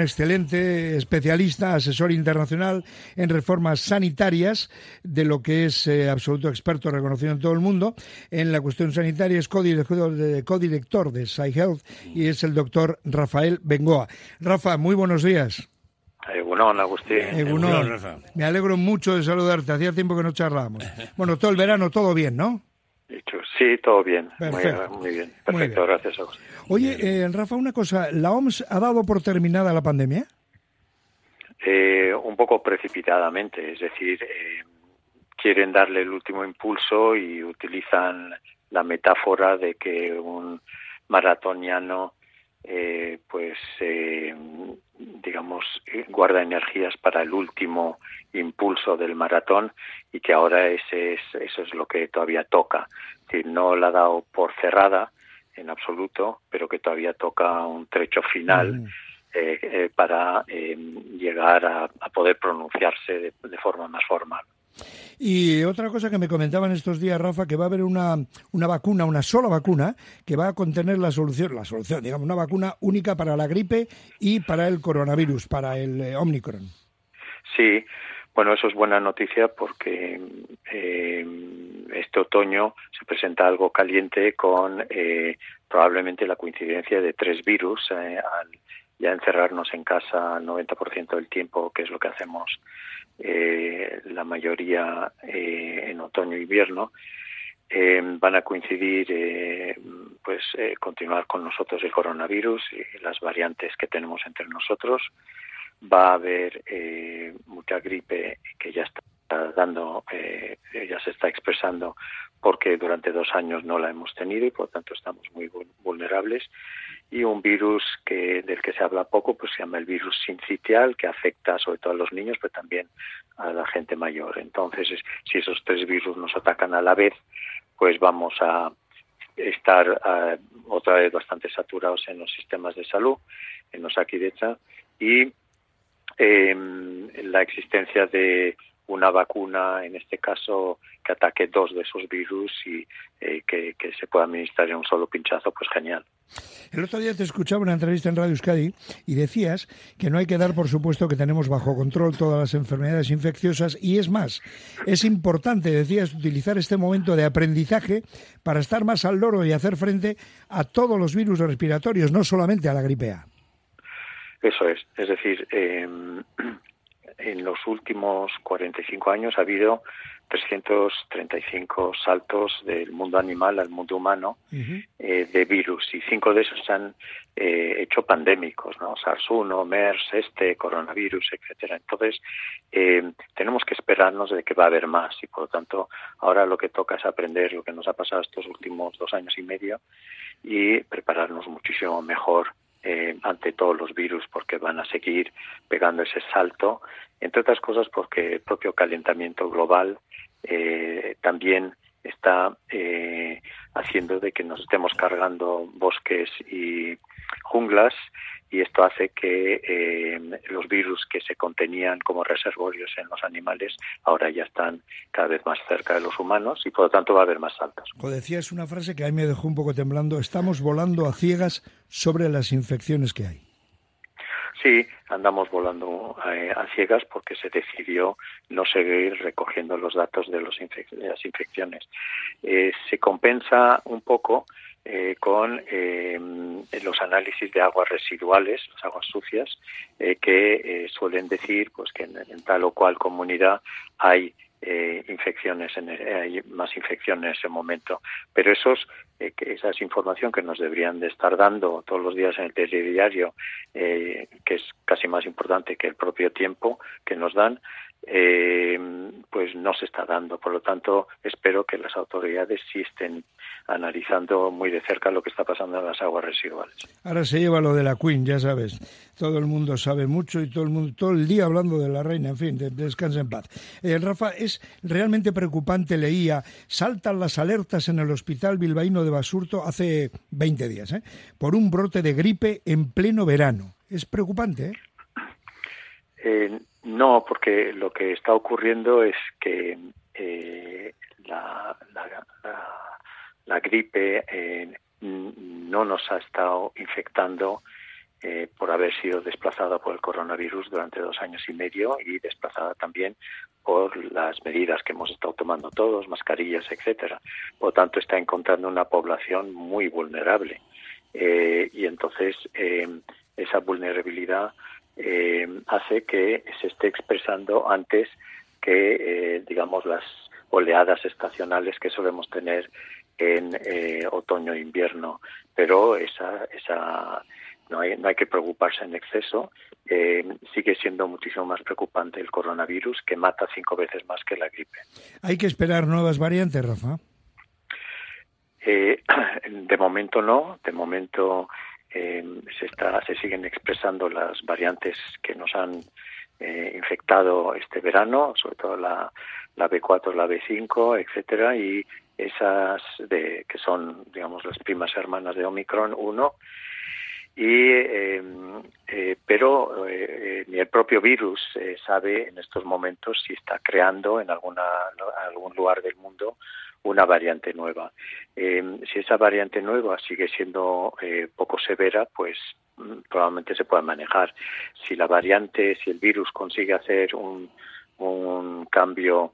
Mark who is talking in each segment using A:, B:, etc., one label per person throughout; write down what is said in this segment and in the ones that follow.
A: excelente especialista, asesor internacional en reformas sanitarias, de lo que es eh, absoluto experto reconocido en todo el mundo en la cuestión sanitaria, es codirector de, codirector de SciHealth y es el doctor Rafael Bengoa. Rafa, muy buenos días.
B: Egunon, Agustín.
A: Egunon. Me alegro mucho de saludarte. Hacía tiempo que no charlábamos. Bueno, todo el verano, todo bien, ¿no?
B: Sí, todo bien. Muy, bien. Perfecto, gracias. Agustín.
A: Oye, eh, Rafa, una cosa. ¿La OMS ha dado por terminada la pandemia?
B: Eh, un poco precipitadamente. Es decir, eh, quieren darle el último impulso y utilizan la metáfora de que un maratoniano eh, pues eh, digamos guarda energías para el último impulso del maratón y que ahora ese es, eso es lo que todavía toca es no la ha dado por cerrada en absoluto pero que todavía toca un trecho final mm. eh, para llegar a, poder pronunciarse de forma más formal
A: y otra cosa que me comentaban estos días, Rafa, que va a haber una, una vacuna, una sola vacuna, que va a contener la solución, la solución, digamos, una vacuna única para la gripe y para el coronavirus, para el eh, Omicron.
B: Sí, bueno, eso es buena noticia porque eh, este otoño se presenta algo caliente con eh, probablemente la coincidencia de tres virus al ya encerrarnos en casa el 90% del tiempo, que es lo que hacemos eh, la mayoría eh, en otoño e invierno, eh, van a coincidir, eh, pues, eh, continuar con nosotros el coronavirus y las variantes que tenemos entre nosotros. Va a haber eh, mucha gripe que ya está dando, eh, ya se está expresando porque durante dos años no la hemos tenido y por tanto estamos muy vulnerables. Y un virus que del que se habla poco pues se llama el virus sincitial que afecta sobre todo a los niños pero también a la gente mayor. Entonces si esos tres virus nos atacan a la vez pues vamos a estar uh, otra vez bastante saturados en los sistemas de salud en los Osakidecha y eh, la existencia de una vacuna, en este caso, que ataque dos de esos virus y eh, que, se pueda administrar en un solo pinchazo, pues genial.
A: El otro día te escuchaba una entrevista en Radio Euskadi y decías que no hay que dar por supuesto que tenemos bajo control todas las enfermedades infecciosas y es más, es importante, decías, utilizar este momento de aprendizaje para estar más al loro y hacer frente a todos los virus respiratorios, no solamente a la gripe A.
B: Eso es, es decir, eh, en los últimos 45 años ha habido 335 saltos del mundo animal al mundo humano eh, de virus y cinco de esos se han eh, hecho pandémicos, ¿no? SARS-1, MERS, este, coronavirus, etcétera. Entonces, eh, tenemos que esperarnos de que va a haber más y por lo tanto ahora lo que toca es aprender lo que nos ha pasado estos últimos dos años y medio y prepararnos muchísimo mejor eh, ante todos los virus porque van a seguir pegando ese salto, entre otras cosas porque el propio calentamiento global eh, también está eh, haciendo de que nos estemos cargando bosques y junglas y esto hace que eh, los virus que se contenían como reservorios en los animales ahora ya están cada vez más cerca de los humanos y por lo tanto va a haber más saltos.
A: O decías una frase que a mí me dejó un poco temblando, estamos volando a ciegas sobre las infecciones que hay.
B: Sí, andamos volando eh, a ciegas porque se decidió no seguir recogiendo los datos de, los de las infecciones. Eh, se compensa un poco eh, con eh, los análisis de aguas residuales, las aguas sucias, eh, que eh, suelen decir pues que en, tal o cual comunidad hay infecciones, en, hay más infección en ese momento. Pero esos, esa es información que nos deberían de estar dando todos los días en el telediario, que es casi más importante que el propio tiempo que nos dan, eh, pues no se está dando. Por lo tanto, espero que las autoridades sí estén analizando muy de cerca lo que está pasando en las aguas residuales.
A: Ahora se lleva lo de la Queen, ya sabes. Todo el mundo sabe mucho y todo el mundo todo el día hablando de la reina. En fin, de, de descansa en paz. Eh, Rafa, es realmente preocupante. Leía, saltan las alertas en el hospital bilbaíno de Basurto hace 20 días, ¿eh? por un brote de gripe en pleno verano. Es preocupante, ¿eh?
B: Eh, no, porque lo que está ocurriendo es que eh, la, gripe eh, no nos ha estado infectando eh, por haber sido desplazada por el coronavirus durante dos años y medio y desplazada también por las medidas que hemos estado tomando todos, mascarillas, etcétera. Por lo tanto, está encontrando una población muy vulnerable eh, y entonces esa vulnerabilidad hace que se esté expresando antes que, digamos, las oleadas estacionales que solemos tener en otoño e invierno. Pero esa, esa no hay, no hay que preocuparse en exceso. Eh, sigue siendo muchísimo más preocupante el coronavirus, que mata cinco veces más que la gripe.
A: ¿Hay que esperar nuevas variantes, Rafa?
B: Eh, de momento no. De momento eh, se, está, se siguen expresando las variantes que nos han infectado este verano, sobre todo la, la B4, la B5, etcétera, y esas de, que son, digamos, las primas hermanas de Omicron 1 y em, eh, pero eh, ni el propio virus eh, sabe en estos momentos si está creando en alguna algún lugar del mundo una variante nueva. Em, si esa variante nueva sigue siendo poco severa, pues mm, probablemente se pueda manejar. Si la variante, si el virus consigue hacer un, un cambio,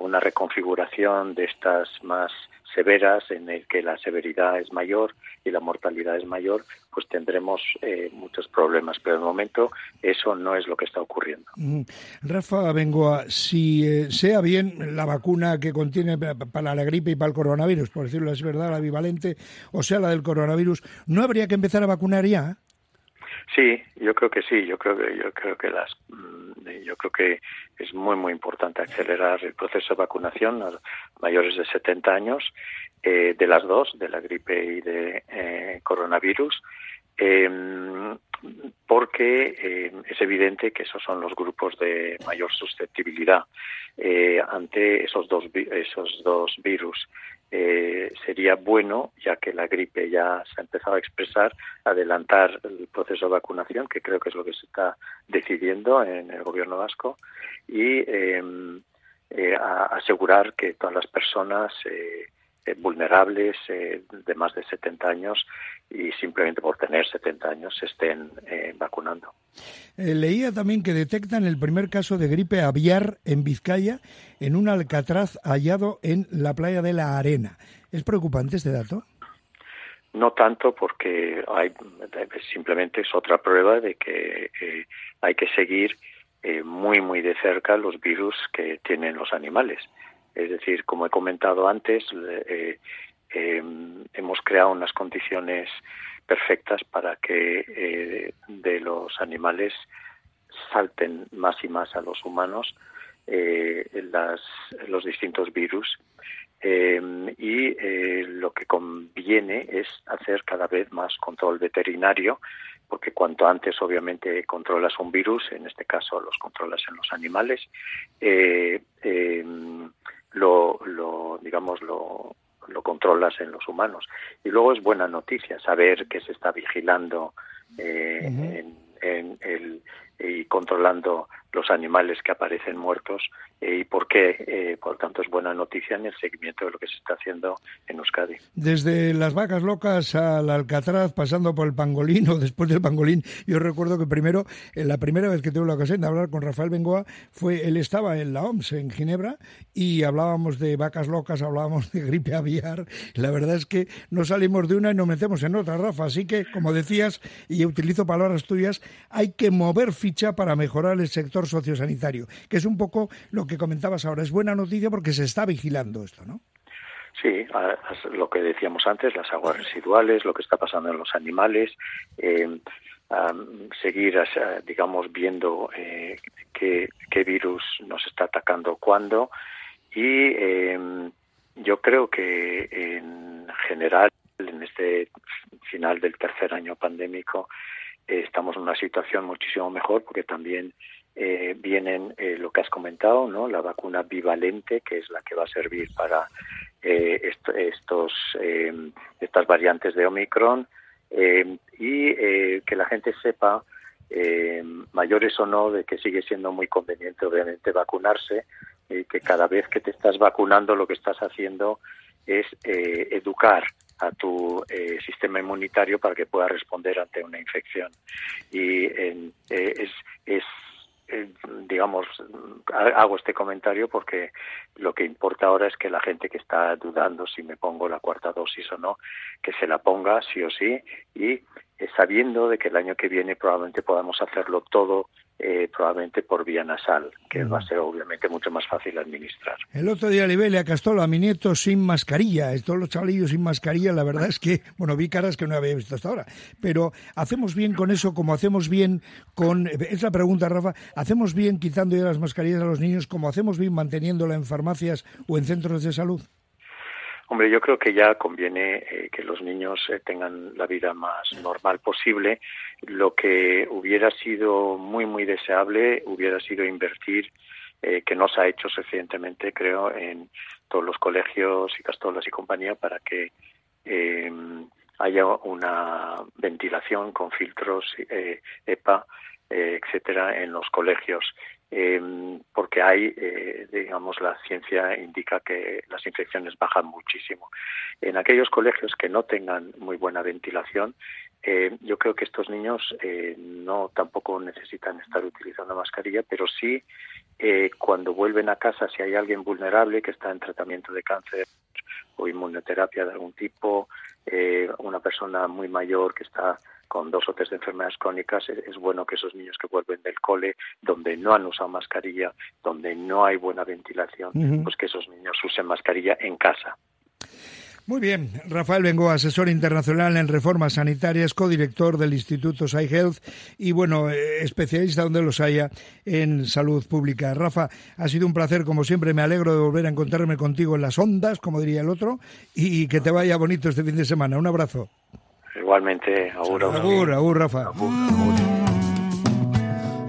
B: una reconfiguración de estas más severas en el que la severidad es mayor y la mortalidad es mayor, pues tendremos eh, muchos problemas. Pero de momento eso no es lo que está ocurriendo.
A: Mm. Rafa Bengoa, si eh, sea bien la vacuna que contiene para la gripe y para el coronavirus, por decirlo así, ¿verdad? La bivalente, o sea, la del coronavirus, ¿no habría que empezar a vacunar ya?
B: Sí, yo creo que sí. Yo creo que yo creo que las mm, yo creo que es muy muy importante acelerar el proceso de vacunación a mayores de 70 años eh, de las dos, de la gripe y de eh, coronavirus. Em, porque eh, es evidente que esos son los grupos de mayor susceptibilidad ante esos dos esos dos virus eh, sería bueno, ya que la gripe ya se ha empezado a expresar, adelantar el proceso de vacunación, que creo que es lo que se está decidiendo en el gobierno vasco, y em, eh, asegurar que todas las personas eh, eh, vulnerables eh, de más de 70 años y simplemente por tener 70 años se estén eh, vacunando.
A: leía también que detectan el primer caso de gripe aviar en Vizcaya en un alcatraz hallado en la playa de la Arena. ¿Es preocupante este dato?
B: No tanto porque hay, simplemente es otra prueba de que hay que seguir muy, muy de cerca los virus que tienen los animales. Es decir, como he comentado antes, eh, em, hemos creado unas condiciones perfectas para que eh, de los animales salten más y más a los humanos eh, los distintos virus. Em, y lo que conviene es hacer cada vez más control veterinario porque cuanto antes obviamente controlas un virus, en este caso los controlas en los animales, eh, em, lo, lo digamos, lo, lo controlas en los humanos. Y luego es buena noticia saber que se está vigilando eh, en, en el, y controlando los animales que aparecen muertos eh, y por qué, eh, por tanto, es buena noticia en el seguimiento de lo que se está haciendo en Euskadi.
A: Desde las vacas locas al Alcatraz, pasando por el pangolín o después del pangolín, yo recuerdo que primero, la primera vez que tuve la ocasión de hablar con Rafael Bengoa, fue, él estaba en la OMS, en Ginebra, y hablábamos de vacas locas, hablábamos de gripe aviar. La verdad es que no salimos de una y nos metemos en otra, Rafa. Así que, como decías, y utilizo palabras tuyas, hay que mover para mejorar el sector sociosanitario, que es un poco lo que comentabas ahora. Es buena noticia porque se está vigilando esto, ¿no?
B: Sí, lo que decíamos antes, las aguas residuales, lo que está pasando en los animales, eh, seguir, digamos, viendo eh, qué, virus nos está atacando cuándo y em, yo creo que en general, en este final del tercer año pandémico, eh, estamos en una situación muchísimo mejor porque también eh, vienen eh, lo que has comentado, ¿no? La vacuna bivalente, que es la que va a servir para eh, estos estas variantes de Omicron y que la gente sepa mayores o no de que sigue siendo muy conveniente obviamente vacunarse y que cada vez que te estás vacunando lo que estás haciendo es educar a tu eh, sistema inmunitario para que pueda responder ante una infección. Y eh, es, es eh, digamos, hago este comentario porque lo que importa ahora es que la gente que está dudando si me pongo la cuarta dosis o no, que se la ponga sí o sí y sabiendo de que el año que viene probablemente podamos hacerlo todo eh, probablemente por vía nasal, que va a ser obviamente mucho más fácil administrar.
A: El otro día le ve a Castola a mi nieto sin mascarilla, todos los chavalillos sin mascarilla, la verdad es que, bueno, vi caras que no había visto hasta ahora, pero hacemos bien con eso como hacemos bien con, es la pregunta Rafa, hacemos bien quitando ya las mascarillas a los niños como hacemos bien manteniéndola en farmacias o en centros de salud.
B: Hombre, yo creo que ya conviene eh, que los niños eh, tengan la vida más normal posible. Lo que hubiera sido muy, muy deseable hubiera sido invertir, eh, que no se ha hecho suficientemente, creo, en todos los colegios y castolas y compañía para que em, haya una ventilación con filtros EPA, etcétera, en los colegios eh, porque hay, eh, digamos, la ciencia indica que las infecciones bajan muchísimo. En aquellos colegios que no tengan muy buena ventilación, eh, yo creo que estos niños eh, no tampoco necesitan estar utilizando mascarilla, pero sí eh, cuando vuelven a casa, si hay alguien vulnerable que está en tratamiento de cáncer o inmunoterapia de algún tipo, eh, una persona muy mayor que está con dos o tres enfermedades crónicas, es bueno que esos niños que vuelven del cole, donde no han usado mascarilla, donde no hay buena ventilación, pues que esos niños usen mascarilla en casa.
A: Muy bien, Rafael Bengoa, asesor internacional en reformas sanitarias, codirector del Instituto SciHealth y bueno, eh, especialista donde los haya en salud pública. Rafa, ha sido un placer, como siempre, me alegro de volver a encontrarme contigo en las ondas, como diría el otro, y que te vaya bonito este fin de semana. Un abrazo.
B: Igualmente, agur.
A: Agur, agur, Rafa. Agur, agur.